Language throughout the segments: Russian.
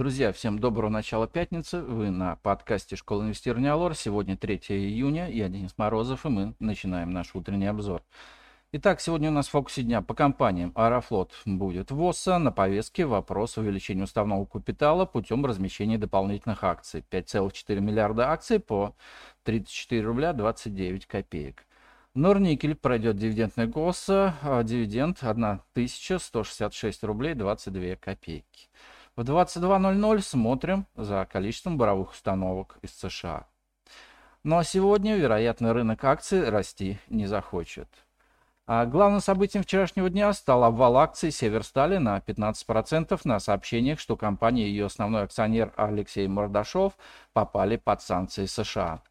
Друзья, всем доброго начала пятницы. Вы на подкасте «Школа инвестирования Алор». Сегодня 3 июня. Я Денис Морозов, и мы начинаем наш утренний обзор. Итак, сегодня у нас в фокусе дня по компаниям Аэрофлот будет ВОСа. На повестке вопрос увеличения уставного капитала путем размещения дополнительных акций. 5,4 миллиарда акций по 34 рубля 29 копеек. Норникель пройдет дивидендный ГОСа, а дивиденд 1166 рублей 22 копейки. В 22.00 смотрим за количеством боровых установок из США. Ну а сегодня, вероятно, рынок акций расти не захочет. А главным событием вчерашнего дня стал обвал акций Северстали на 15% на сообщениях, что компания и ее основной акционер Алексей Мордашов попали под санкции США.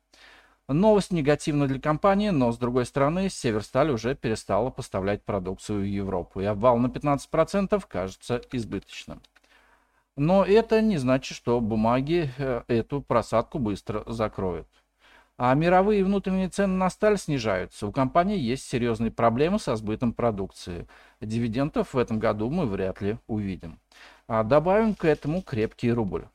Новость негативна для компании, но с другой стороны, Северсталь уже перестала поставлять продукцию в Европу, и обвал на 15% кажется избыточным. Но это не значит, что бумаги э, эту просадку быстро закроют. А мировые внутренние цены на сталь снижаются. У компании есть серьезные проблемы со сбытом продукции. Дивидендов в этом году мы вряд ли увидим. А добавим к этому крепкий рубль.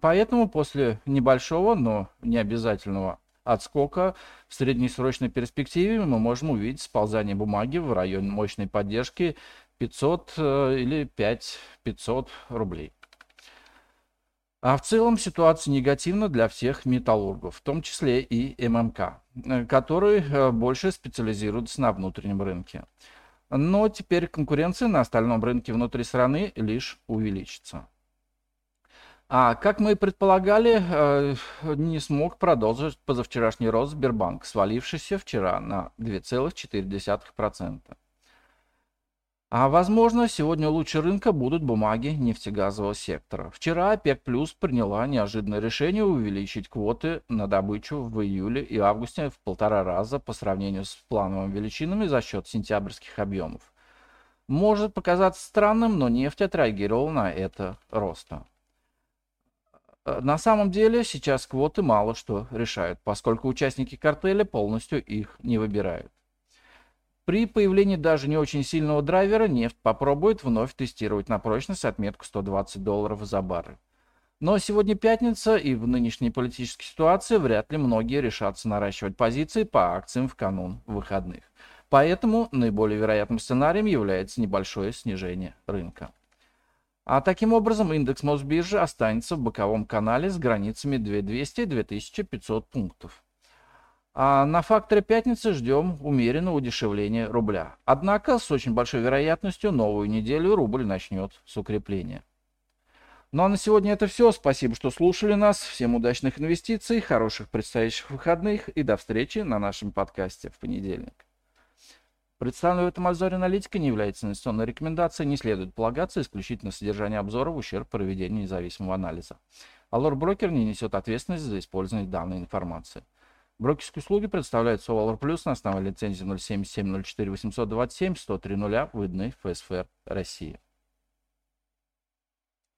Поэтому после небольшого, но не обязательного отскока в среднесрочной перспективе мы можем увидеть сползание бумаги в районе мощной поддержки 500 э, или 5 500 рублей. А в целом ситуация негативна для всех металлургов, в том числе и ММК, э, которые э, больше специализируются на внутреннем рынке. Но теперь конкуренция на остальном рынке внутри страны лишь увеличится. А как мы и предполагали, э, не смог продолжить позавчерашний рост Сбербанк, свалившийся вчера на 2,4%. А возможно, сегодня лучше рынка будут бумаги нефтегазового сектора. Вчера ОПЕК Плюс приняла неожиданное решение увеличить квоты на добычу в июле и августе в полтора раза по сравнению с плановыми величинами за счет сентябрьских объемов. Может показаться странным, но нефть отреагировала на это роста. На самом деле сейчас квоты мало что решают, поскольку участники картеля полностью их не выбирают. При появлении даже не очень сильного драйвера нефть попробует вновь тестировать на прочность отметку 120 долларов за баррель. Но сегодня пятница, и в нынешней политической ситуации вряд ли многие решатся наращивать позиции по акциям в канун выходных. Поэтому наиболее вероятным сценарием является небольшое снижение рынка. А таким образом индекс Мосбиржи останется в боковом канале с границами 2200-2500 пунктов. А на факторе пятницы ждем умеренного удешевления рубля. Однако с очень большой вероятностью новую неделю рубль начнет с укрепления. Ну а на сегодня это все. Спасибо, что слушали нас. Всем удачных инвестиций, хороших предстоящих выходных и до встречи на нашем подкасте в понедельник. Представленная в этом обзоре аналитика не является инвестиционной рекомендацией, не следует полагаться исключительно содержание обзора в ущерб проведению независимого анализа. Алор Брокер не несет ответственность за использование данной информации. Брокерские услуги предоставляют Совалор Плюс на основе лицензии 077 04 827 103 0 выданной ФСФР России.